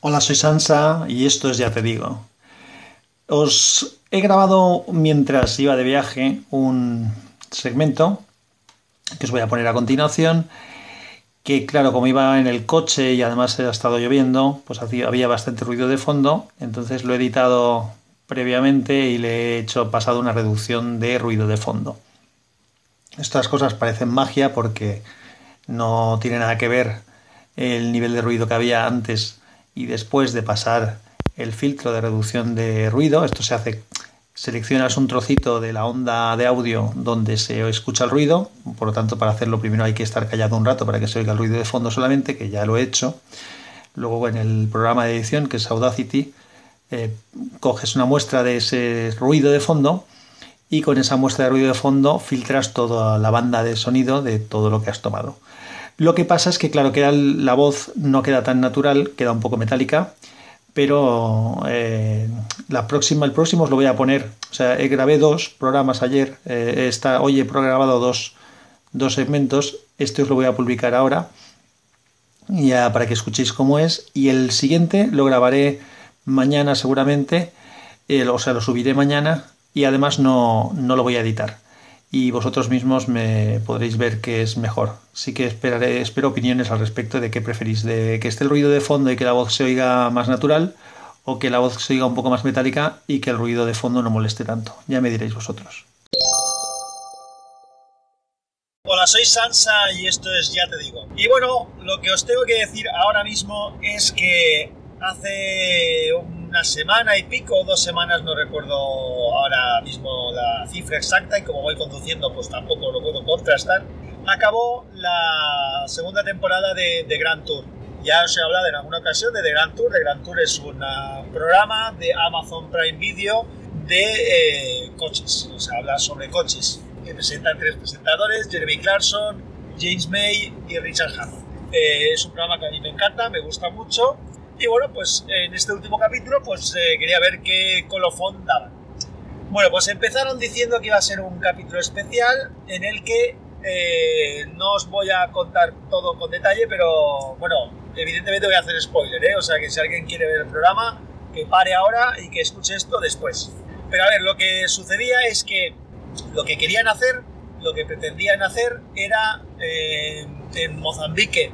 Hola, soy Sansa y esto es Ya Te Digo. Os he grabado mientras iba de viaje un segmento que os voy a poner a continuación que claro, como iba en el coche y además ha estado lloviendo, pues había bastante ruido de fondo, entonces lo he editado previamente y le he hecho pasado una reducción de ruido de fondo. Estas cosas parecen magia porque no tiene nada que ver el nivel de ruido que había antes y después de pasar el filtro de reducción de ruido. Esto se hace, seleccionas un trocito de la onda de audio donde se escucha el ruido, por lo tanto para hacerlo primero hay que estar callado un rato para que se oiga el ruido de fondo solamente, que ya lo he hecho. Luego en el programa de edición, que es Audacity, eh, coges una muestra de ese ruido de fondo y con esa muestra de ruido de fondo filtras toda la banda de sonido de todo lo que has tomado. Lo que pasa es que, claro, queda la voz no queda tan natural, queda un poco metálica, pero eh, la próxima, el próximo os lo voy a poner. O sea, grabé dos programas ayer, eh, hoy he programado dos, dos segmentos, este os lo voy a publicar ahora, ya para que escuchéis cómo es, y el siguiente lo grabaré mañana seguramente, o sea, lo subiré mañana y además no, no lo voy a editar. Y vosotros mismos me podréis ver que es mejor. Sí que esperaré, espero opiniones al respecto de qué preferís, de que esté el ruido de fondo y que la voz se oiga más natural, o que la voz se oiga un poco más metálica y que el ruido de fondo no moleste tanto. Ya me diréis vosotros. Hola, soy Sansa y esto es Ya Te Digo. Y bueno, lo que os tengo que decir ahora mismo es que hace una semana y pico, dos semanas, no recuerdo ahora mismo la cifra exacta y como voy conduciendo pues tampoco lo puedo contrastar, acabó la segunda temporada de, The Grand Tour. Ya os he hablado en alguna ocasión de The Grand Tour. The Grand Tour es un programa de Amazon Prime Video de eh, coches, o sea, habla sobre coches. Que presentan tres presentadores, Jeremy Clarkson, James May y Richard Hammond. Eh, es un programa que a mí me encanta, me gusta mucho y bueno, pues en este último capítulo pues eh, quería ver qué colofón daba. Bueno, pues empezaron diciendo que iba a ser un capítulo especial en el que eh, no os voy a contar todo con detalle, pero bueno, evidentemente voy a hacer spoiler, ¿eh? O sea que si alguien quiere ver el programa, que pare ahora y que escuche esto después. Pero a ver, lo que sucedía es que lo que querían hacer, lo que pretendían hacer era eh, en Mozambique,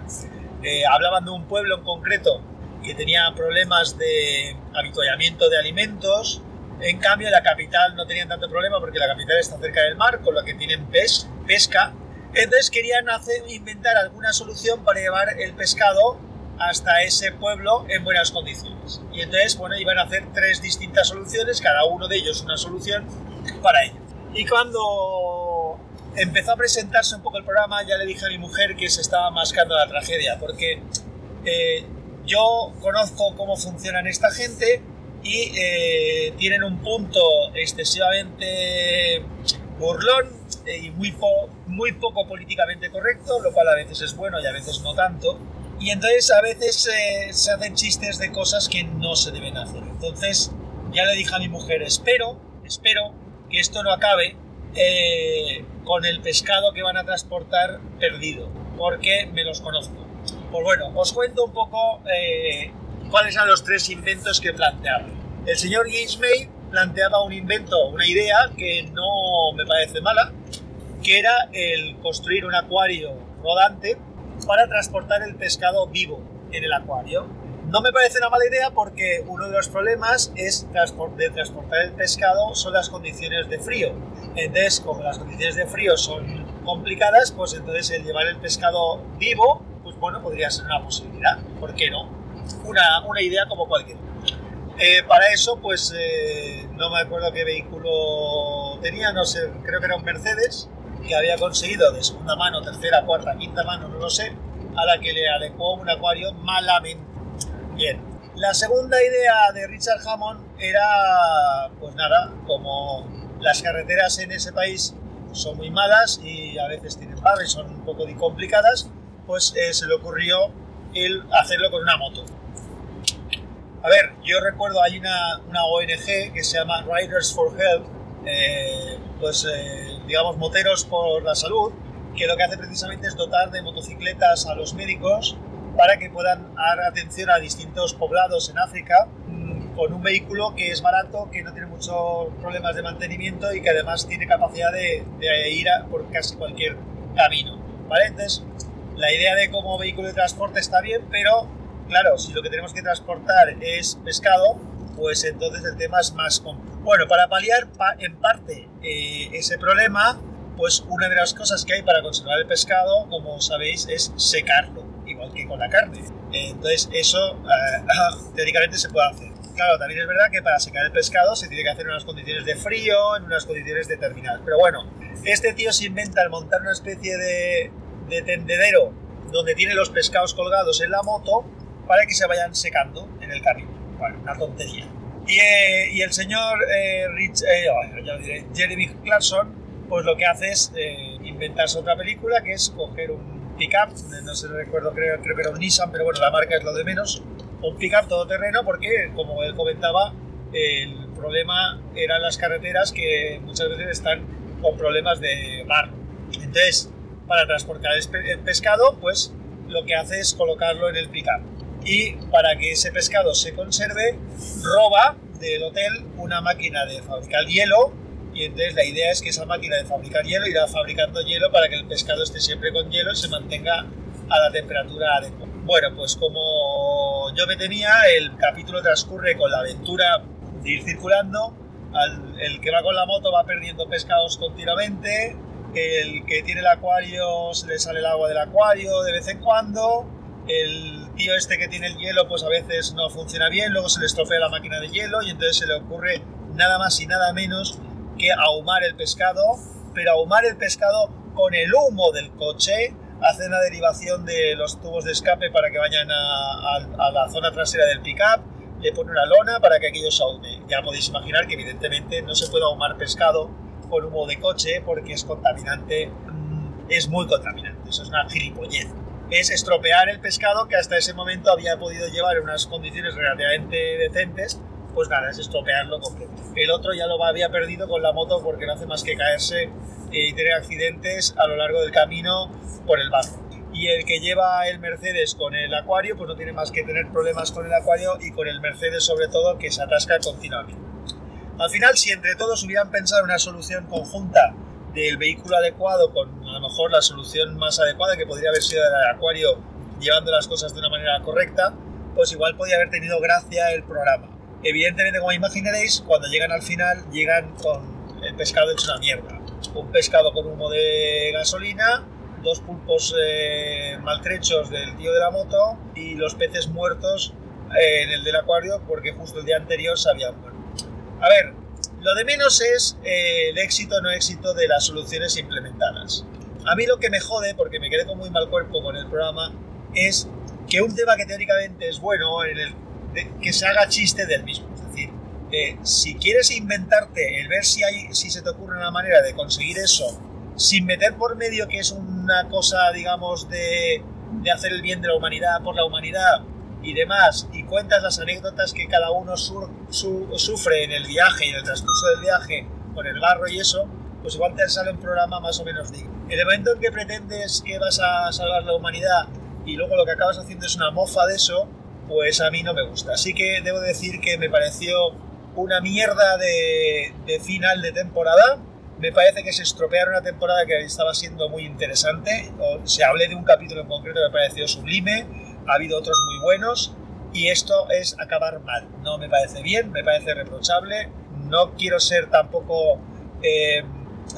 hablaban de un pueblo en concreto que tenía problemas de habituallamiento de alimentos. En cambio, la capital no tenían tanto problema porque la capital está cerca del mar, con lo que tienen pes pesca. Entonces querían hacer, inventar alguna solución para llevar el pescado hasta ese pueblo en buenas condiciones. Y entonces, bueno, iban a hacer tres distintas soluciones, cada uno de ellos una solución para ello. Y cuando empezó a presentarse un poco el programa, ya le dije a mi mujer que se estaba mascando la tragedia, porque eh, yo conozco cómo funcionan esta gente y eh, tienen un punto excesivamente burlón y muy, muy poco políticamente correcto, lo cual a veces es bueno y a veces no tanto. Y entonces a veces eh, se hacen chistes de cosas que no se deben hacer. Entonces ya le dije a mi mujer, espero, espero que esto no acabe eh, con el pescado que van a transportar perdido, porque me los conozco. Pues bueno, os cuento un poco eh, cuáles eran los tres inventos que planteaba. El señor James May planteaba un invento, una idea que no me parece mala, que era el construir un acuario rodante para transportar el pescado vivo en el acuario. No me parece una mala idea porque uno de los problemas es de transportar el pescado son las condiciones de frío. Entonces, como las condiciones de frío son complicadas, pues entonces el llevar el pescado vivo bueno, podría ser una posibilidad, ¿por qué no? Una, una idea como cualquier. Eh, para eso, pues eh, no me acuerdo qué vehículo tenía, no sé, creo que era un Mercedes, que había conseguido de segunda mano, tercera, cuarta, quinta mano, no lo sé, a la que le adecuó un acuario malamente. Bien, la segunda idea de Richard Hammond era, pues nada, como las carreteras en ese país son muy malas y a veces tienen barrios, son un poco complicadas, pues eh, se le ocurrió el hacerlo con una moto. A ver, yo recuerdo hay una, una ONG que se llama Riders for Health, eh, pues eh, digamos moteros por la salud, que lo que hace precisamente es dotar de motocicletas a los médicos para que puedan dar atención a distintos poblados en África mm, con un vehículo que es barato, que no tiene muchos problemas de mantenimiento y que además tiene capacidad de, ir por casi cualquier camino. ¿vale? Entonces, la idea de como vehículo de transporte está bien, pero claro, si lo que tenemos que transportar es pescado, pues entonces el tema es más complejo. Bueno, para paliar en parte eh, ese problema, pues una de las cosas que hay para conservar el pescado, como sabéis, es secarlo, igual que con la carne. Entonces eso eh, teóricamente se puede hacer. Claro, también es verdad que para secar el pescado se tiene que hacer en unas condiciones de frío, en unas condiciones determinadas. Pero bueno, este tío se inventa el montar una especie de, de tendedero donde tiene los pescados colgados en la moto para que se vayan secando en el carril. Bueno, una tontería. Y, eh, y el señor eh, Rich, eh, Jeremy Clarkson, pues lo que hace es inventarse otra película que es coger un pickup, no sé, recuerdo, creo, creo que era un Nissan, pero bueno, la marca es lo de menos, un pickup todoterreno porque, como él comentaba, el problema eran las carreteras que muchas veces están con problemas de mar. Entonces, para transportar el pescado, pues lo que hace es colocarlo en el pickup. Y para que ese pescado se conserve, roba del hotel una máquina de fabricar hielo. Y entonces la idea es que esa máquina de fabricar hielo irá fabricando hielo para que el pescado esté siempre con hielo y se mantenga a la temperatura adecuada. Bueno, pues como yo me tenía, el capítulo transcurre con la aventura de ir circulando, el que va con la moto va perdiendo pescados continuamente, el que tiene el acuario se le sale el agua del acuario de vez en cuando, el tío este que tiene el hielo pues a veces no funciona bien, luego se le estropea la máquina de hielo y entonces se le ocurre nada más y nada menos que ahumar el pescado, pero ahumar el pescado con el humo del coche, hace una derivación de los tubos de escape para que vayan a, la zona trasera del pickup, le pone una lona para que aquello se ahume. Ya podéis imaginar que evidentemente no se puede ahumar pescado con humo de coche porque es contaminante, mm, es muy contaminante, eso es una gilipollez es estropear el pescado que hasta ese momento había podido llevar en unas condiciones relativamente decentes, pues nada, es estropearlo completo. El otro ya lo había perdido con la moto porque no hace más que caerse y tener accidentes a lo largo del camino por el barro. Y el que lleva el Mercedes con el acuario, pues no tiene más que tener problemas con el acuario y con el Mercedes sobre todo que se atasca continuamente. Al final, si entre todos hubieran pensado una solución conjunta del vehículo adecuado con a lo mejor la solución más adecuada que podría haber sido el acuario llevando las cosas de una manera correcta, pues igual podría haber tenido gracia el programa. Evidentemente, como imaginaréis, cuando llegan al final, llegan con el pescado hecho una mierda. Un pescado con humo de gasolina, dos pulpos eh, maltrechos del tío de la moto y los peces muertos eh, en el del acuario porque justo el día anterior se habían muerto. A ver, lo de menos es eh, el éxito o no éxito de las soluciones implementadas. A mí lo que me jode, porque me quedé con muy mal cuerpo con el programa, es que un tema que teóricamente es bueno, que se haga chiste del mismo. Es decir, eh, si quieres inventarte el ver si, hay, si se te ocurre una manera de conseguir eso, sin meter por medio que es una cosa, digamos, de, de hacer el bien de la humanidad por la humanidad, y demás, y cuentas las anécdotas que cada uno sufre en el viaje y en el transcurso del viaje con el barro y eso, pues igual te sale un programa más o menos digno. En el momento en que pretendes que vas a salvar la humanidad y luego lo que acabas haciendo es una mofa de eso, pues a mí no me gusta. Así que debo decir que me pareció una mierda de, de final de temporada. Me parece que se estropearon una temporada que estaba siendo muy interesante. O se hablé de un capítulo en concreto que me pareció sublime ha habido otros muy buenos y esto es acabar mal. No me parece bien, me parece reprochable, no quiero ser tampoco... Eh,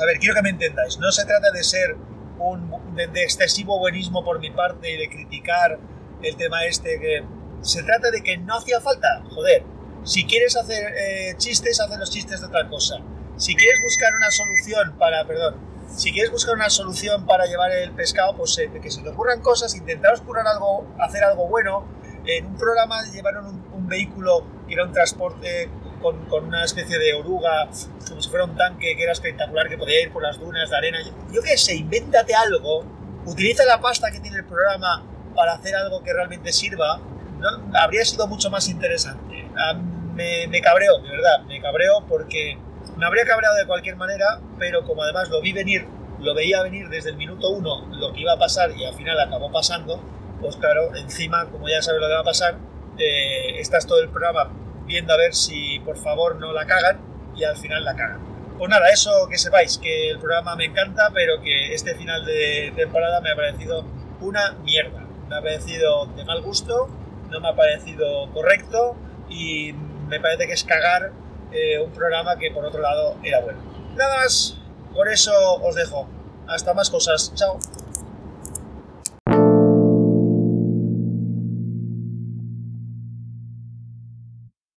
a ver, quiero que me entendáis, no se trata de ser un, de, excesivo buenismo por mi parte y de criticar el tema este, se trata de que no hacía falta, joder, si quieres hacer eh, chistes, haz los chistes de otra cosa. Si quieres buscar una solución para, perdón, si quieres buscar una solución para llevar el pescado, pues eh, que se te ocurran cosas, intentaros curar algo, hacer algo bueno. En un programa llevaron un, vehículo que era un transporte con, con, una especie de oruga, como si fuera un tanque que era espectacular, que podía ir por las dunas de arena. Yo, qué sé, invéntate algo, utiliza la pasta que tiene el programa para hacer algo que realmente sirva. ¿no? Habría sido mucho más interesante. Ah, me, me cabreo, de verdad, me cabreo porque me habría cabreado de cualquier manera, pero como además lo vi venir, lo veía venir desde el minuto uno lo que iba a pasar y al final acabó pasando, pues claro, encima, como ya sabes lo que va a pasar, eh, estás todo el programa viendo a ver si por favor no la cagan y al final la cagan. Pues nada, eso que sepáis, que el programa me encanta, pero que este final de temporada me ha parecido una mierda. Me ha parecido de mal gusto, no me ha parecido correcto y me parece que es cagar eh, un programa que por otro lado era bueno. Nada más, por eso os dejo. Hasta más cosas. Chao.